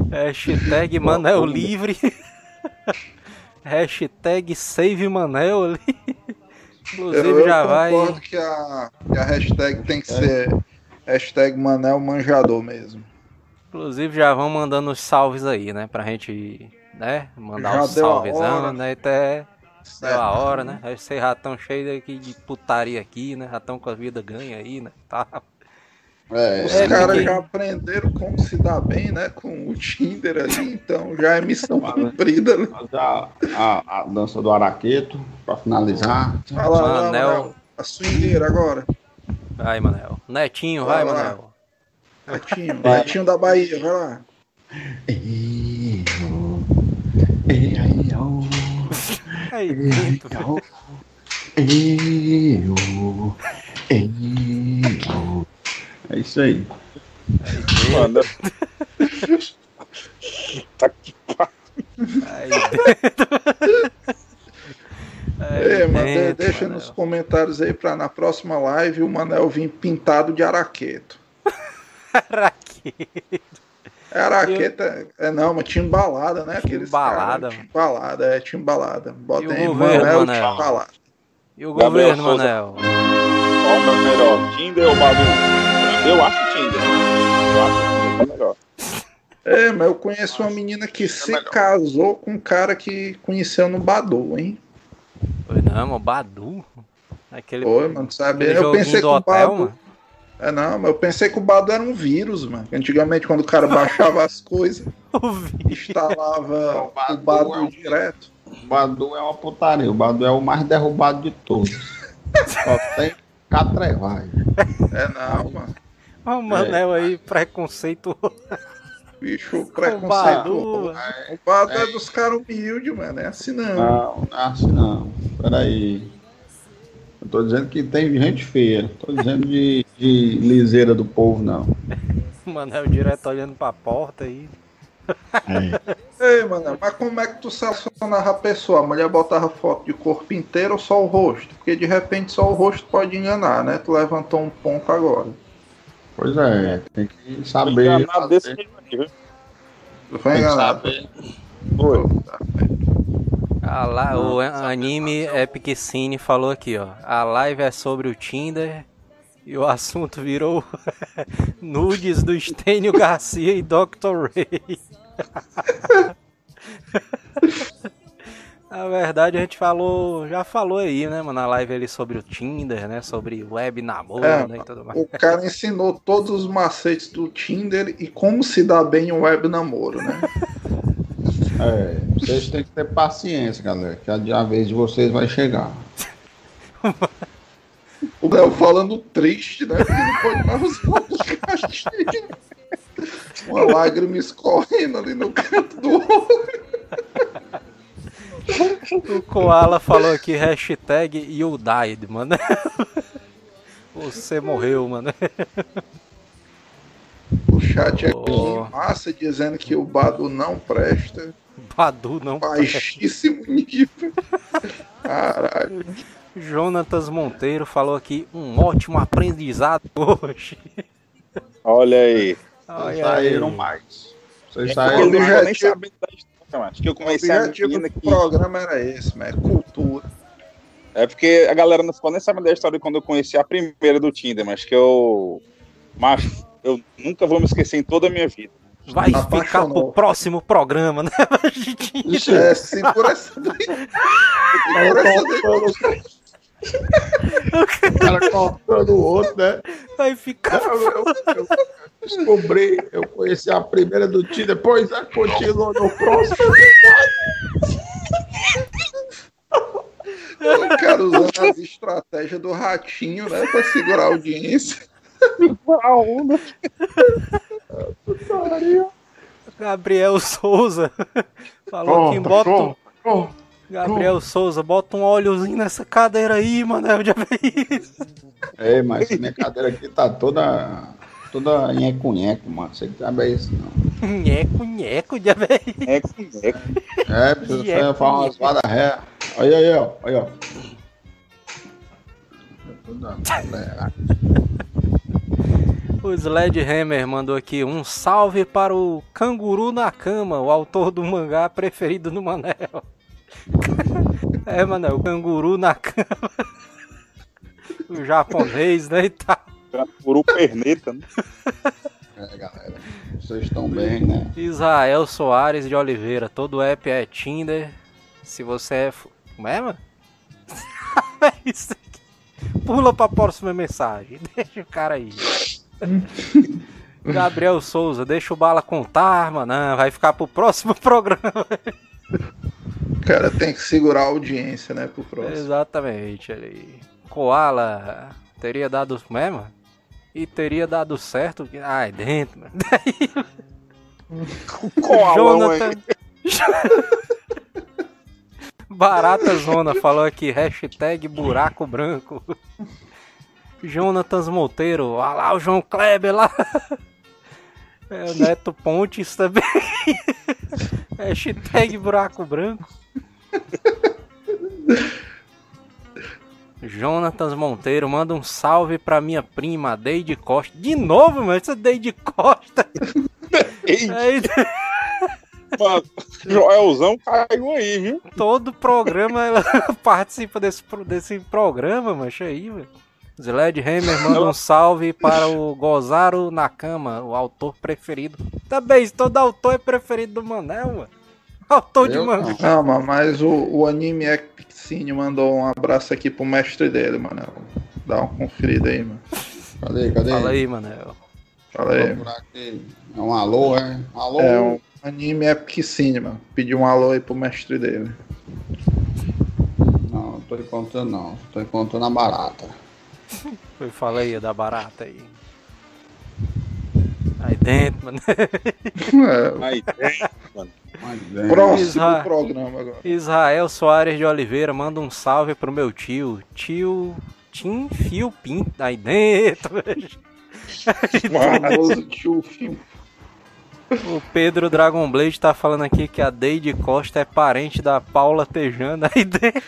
hashtag Manel livre, hashtag save Manel ali. Inclusive eu, eu já vai. Eu que a, que a hashtag tem que ser hashtag Manel manjador mesmo. Inclusive já vão mandando os salves aí, né? Pra gente, né? Mandar já os salvezão, né? Até certo. deu a hora, né? Esse ratão cheio aqui de putaria aqui, né? Ratão com a vida ganha aí, né? Tá. É, Os é, caras porque... já aprenderam como se dar bem, né? Com o Tinder ali, então já é missão cumprida. Né? A, a, a, dança do Araqueto, pra finalizar. Vai lá, Manel. Manel. A swingueira agora. Vai, Manel. Netinho, vai, vai Manel. Netinho, Netinho da Bahia, vai lá. É isso aí. Mano. tá que Aí É, mas deixa nos comentários aí pra na próxima live o Manel vir pintado de araqueto. Araqueto. É araqueta, é não, mas tinha embalada, né? Aqueles balada. Tinha embalada, é, tinha embalada. Bota aí, Manel, Manel. embalada. E o Gabriel governo, Manel? Qual é o melhor, Tinder ou Badu? Eu acho Tinder. Eu acho Tinder melhor. É, mas eu conheço uma menina que se melhor. casou com um cara que conheceu no Badu, hein? Foi não, o Badu? Aquele, Foi, mano, sabe? Eu pensei que o Badu... Mano. É, não, mas eu pensei que o Badu era um vírus, mano. Antigamente, quando o cara baixava as coisas, instalava o Badu, o Badu é um... direto. O Badu é uma putaria. O Badu é o mais derrubado de todos. Só tem catrevagem. É, não, mano. Olha o Manel é, aí, preconceito. Bicho, preconceito. O Badu, o Badu é, é dos caras humildes, mano. É assim não. Não, não é assim não. Peraí. Eu tô dizendo que tem gente feia. Tô dizendo de, de liseira do povo, não. Manel direto olhando pra porta aí. É. Ei, mano, mas como é que tu selecionava a pessoa? A mulher botava foto de corpo inteiro ou só o rosto? Porque de repente só o rosto pode enganar, né? Tu levantou um ponto agora. Pois é, tem que saber. Enganar desse aqui, viu? Foi enganado. Foi. Ah, lá, o anime Epic Cine falou aqui, ó. A live é sobre o Tinder e o assunto virou nudes do Stênio Garcia e Dr. Ray. Na verdade, a gente falou, já falou aí, né, mano, na live ali sobre o Tinder, né, sobre web namoro, é, né, e tudo mais. O cara ensinou todos os macetes do Tinder e como se dá bem um web namoro, né? É, vocês têm que ter paciência, galera, que a vez de vocês vai chegar. o Léo falando triste, né? Porque não pode mais usar os caixinhos. Uma lágrima escorrendo ali no canto do olho. O Koala falou aqui, hashtag you died, mano. Você morreu, mano. O chat aqui oh. massa dizendo que o Badu não presta. Badu não Baixíssimo nível. Caralho. Jonatas Monteiro falou aqui um ótimo aprendizado hoje. Olha aí. Olha saíram aí. mais. Vocês é saíram sabendo da história, acho que eu comecei o objetivo do que... programa era esse, mas é cultura. É porque a galera não ficou nem sabendo da história quando eu conheci a primeira do Tinder, mas que eu. Mas eu nunca vou me esquecer em toda a minha vida. Vai Apaixonou. ficar pro próximo programa, né, Ixi, é, segura essa daí. Segura essa daí. O cara cortando o outro, né? Vai ficar. Eu, eu, eu, descobri, eu conheci a primeira do Ti, depois a continua no próximo. O cara usando as estratégias do ratinho, né? Pra segurar a audiência. A onda. Gabriel Souza falou oh, que bota. Oh, oh, Gabriel Souza, bota um óleozinho nessa cadeira aí, mano. Eu já vi isso. É, mas minha cadeira aqui tá toda. Toda nheco-nheco, mano. Você que sabe isso, não. Nheco-nheco, já vi. Nheco-nheco. É, precisa fazer umas vadas ré. Olha aí, ó. Olha, ó. O Sledgehammer mandou aqui um salve para o Canguru na Cama, o autor do mangá preferido do Manel. É, Manel, o Canguru na Cama. O japonês, né, e tal. Canguru perneta, né? É, galera. Vocês estão bem, né? Israel Soares de Oliveira, todo app é Tinder. Se você é. Como é, mano? é isso aqui. Pula pra próxima mensagem. Deixa o cara aí. Gabriel Souza, deixa o bala contar, mano. Vai ficar pro próximo programa. O cara tem que segurar a audiência, né, pro próximo. Exatamente, ali. Koala teria dado mesmo? E teria dado certo. Ai, dentro, mano. Koala, Jonathan. Barata Zona falou aqui, hashtag buraco branco. Jonatas Monteiro, olha lá o João Kleber lá. É, Neto Pontes também. hashtag buraco branco. Jonatas Monteiro, manda um salve pra minha prima, Deide Costa. De novo, mano, essa Deide Costa. Aí... Mano, Joelzão caiu aí, viu? Todo programa ela participa desse, desse programa, mancha aí, velho. Sledgehammer manda um salve para o Gozaro Nakama, o autor preferido. Também, todo autor é preferido do Manel, mano. Autor Eu? de mangá. Calma, mas o, o anime Cine mandou um abraço aqui pro mestre dele, Manel. Dá uma conferida aí, mano. Cadê, cadê? Fala aí, Manel. Fala aí. É um alô, é? Alô? É um Anime Epic Cinema. Pedi um alô aí pro mestre dele. Não, tô encontrando não. Tô encontrando a barata. Foi, fala aí da barata aí. Aí dentro, mano. É. Aí dentro, mano. Próximo Isra... programa agora. Israel Soares de Oliveira manda um salve pro meu tio. Tio Tim Fio Pinto. Aí dentro, velho. Famoso tio Fio o Pedro Dragon Blade tá falando aqui que a Deide Costa é parente da Paula Tejana aí dentro.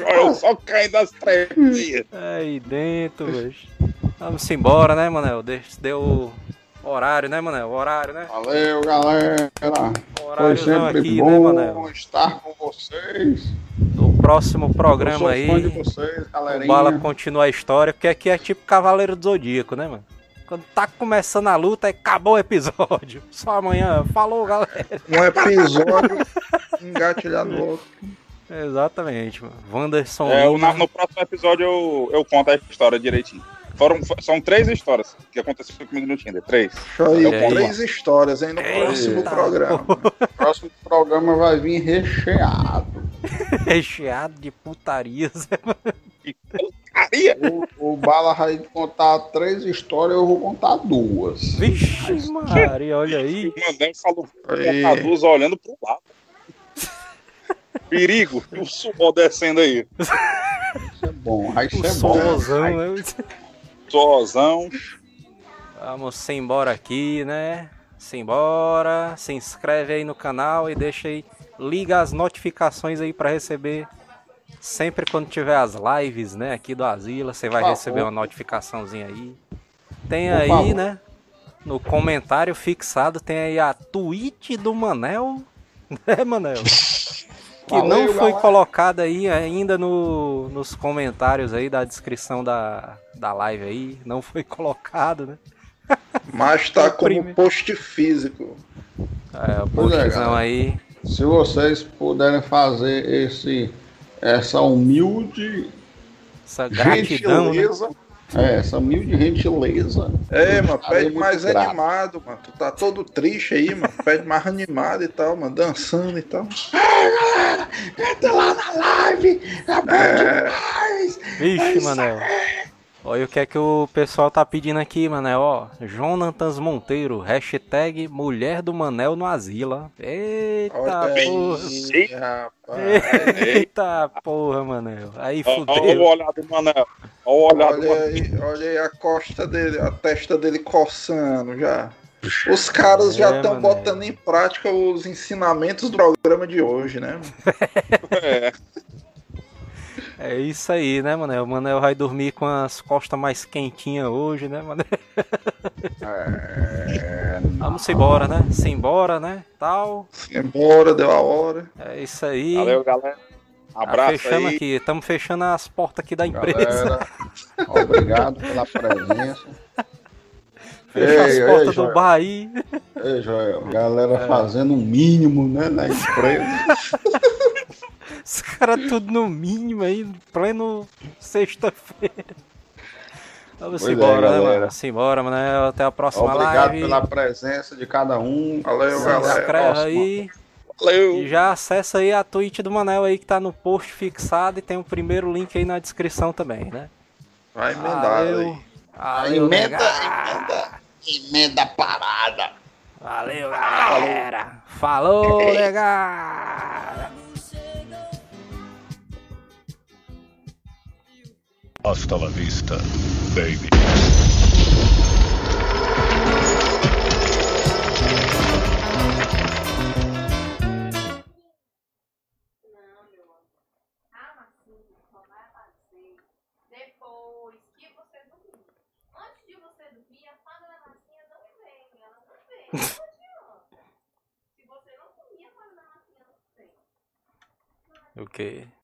Eu só caí das trevas. Aí dentro, velho. Vamos embora, né, Manel? Deu horário, né, Manel? Horário, né? Valeu, galera. Foi sempre aqui, né, bom né, estar com vocês. No próximo programa aí, vocês, o Bala continua a história, porque aqui é tipo Cavaleiro do Zodíaco, né, mano? Quando tá começando a luta, acabou o episódio. Só amanhã. Falou, galera. Um episódio engatilhado no outro. Exatamente, mano. Wanderson. É, Luna... no próximo episódio eu, eu conto a história direitinho. Foram, são três histórias que aconteceram comigo no Tinder. Três. Aí, é, três histórias, hein? No é, próximo programa. O próximo programa vai vir recheado. recheado de putarias. porcaria. O, o Bala vai contar três histórias, eu vou contar duas. Vixe, Maria, olha aí. O Mandão falou contar duas olhando pro lado. Perigo, o suor descendo aí. Isso é bom, isso o é bom. Né? Sorzão. Vamos embora aqui, né? Simbora. Se inscreve aí no canal e deixa aí. Liga as notificações aí para receber Sempre quando tiver as lives, né, aqui do Asila, você vai receber uma notificaçãozinha aí. Tem aí, né, no comentário fixado, tem aí a tweet do Manel. Né, Manel? Que Valeu, não foi galera. colocada aí ainda no, nos comentários aí da descrição da, da live aí, não foi colocado, né? Mas tá como post físico. É, o postzão aí. Se vocês puderem fazer esse essa humilde essa gratidão, gentileza, né? É, essa humilde gentileza. É, mano, pede mais grato. animado, mano. Tu tá todo triste aí, mano. Pede mais animado e tal, mano. Dançando e tal. É, galera, entra lá na live. É bom é... demais. Vixe, é Manel. Olha o que é que o pessoal tá pedindo aqui, Manel. Ó, Jonatas Monteiro, hashtag Mulher do Manel no Asila. Eita Olha porra. Aí, Eita porra, Manel. Aí fudeu. Olha o olhar do Manel. Olha, olha, aí, olha aí a costa dele, a testa dele coçando já. Os caras é, já estão botando em prática os ensinamentos do programa de hoje, né? é. É isso aí, né, Manel? O Manel vai dormir com as costas mais quentinhas hoje, né, Manel? É... Vamos embora, né? Simbora, né? Tal. Simbora, deu a hora. É isso aí. Valeu, galera. Tá Abraço fechando aí. aqui, estamos fechando as portas aqui da empresa. Galera, obrigado pela presença. Fecha as portas ei, do bar aí. Ei, Joel, galera é. fazendo o um mínimo, né, na empresa. Os caras tudo no mínimo aí, pleno sexta-feira. Vamos pois embora, é, né, mano? Vamos embora, mano. Até a próxima Obrigado live. Obrigado pela presença de cada um. Valeu, Se galera. Se inscreve aí. Valeu. E já acessa aí a Twitch do Manel aí que tá no post fixado e tem o primeiro link aí na descrição também, né? Vai emendar aí. Valeu, emenda, emenda, emenda parada. Valeu, galera. Falou, legal. Hasta la vista, baby. Okay.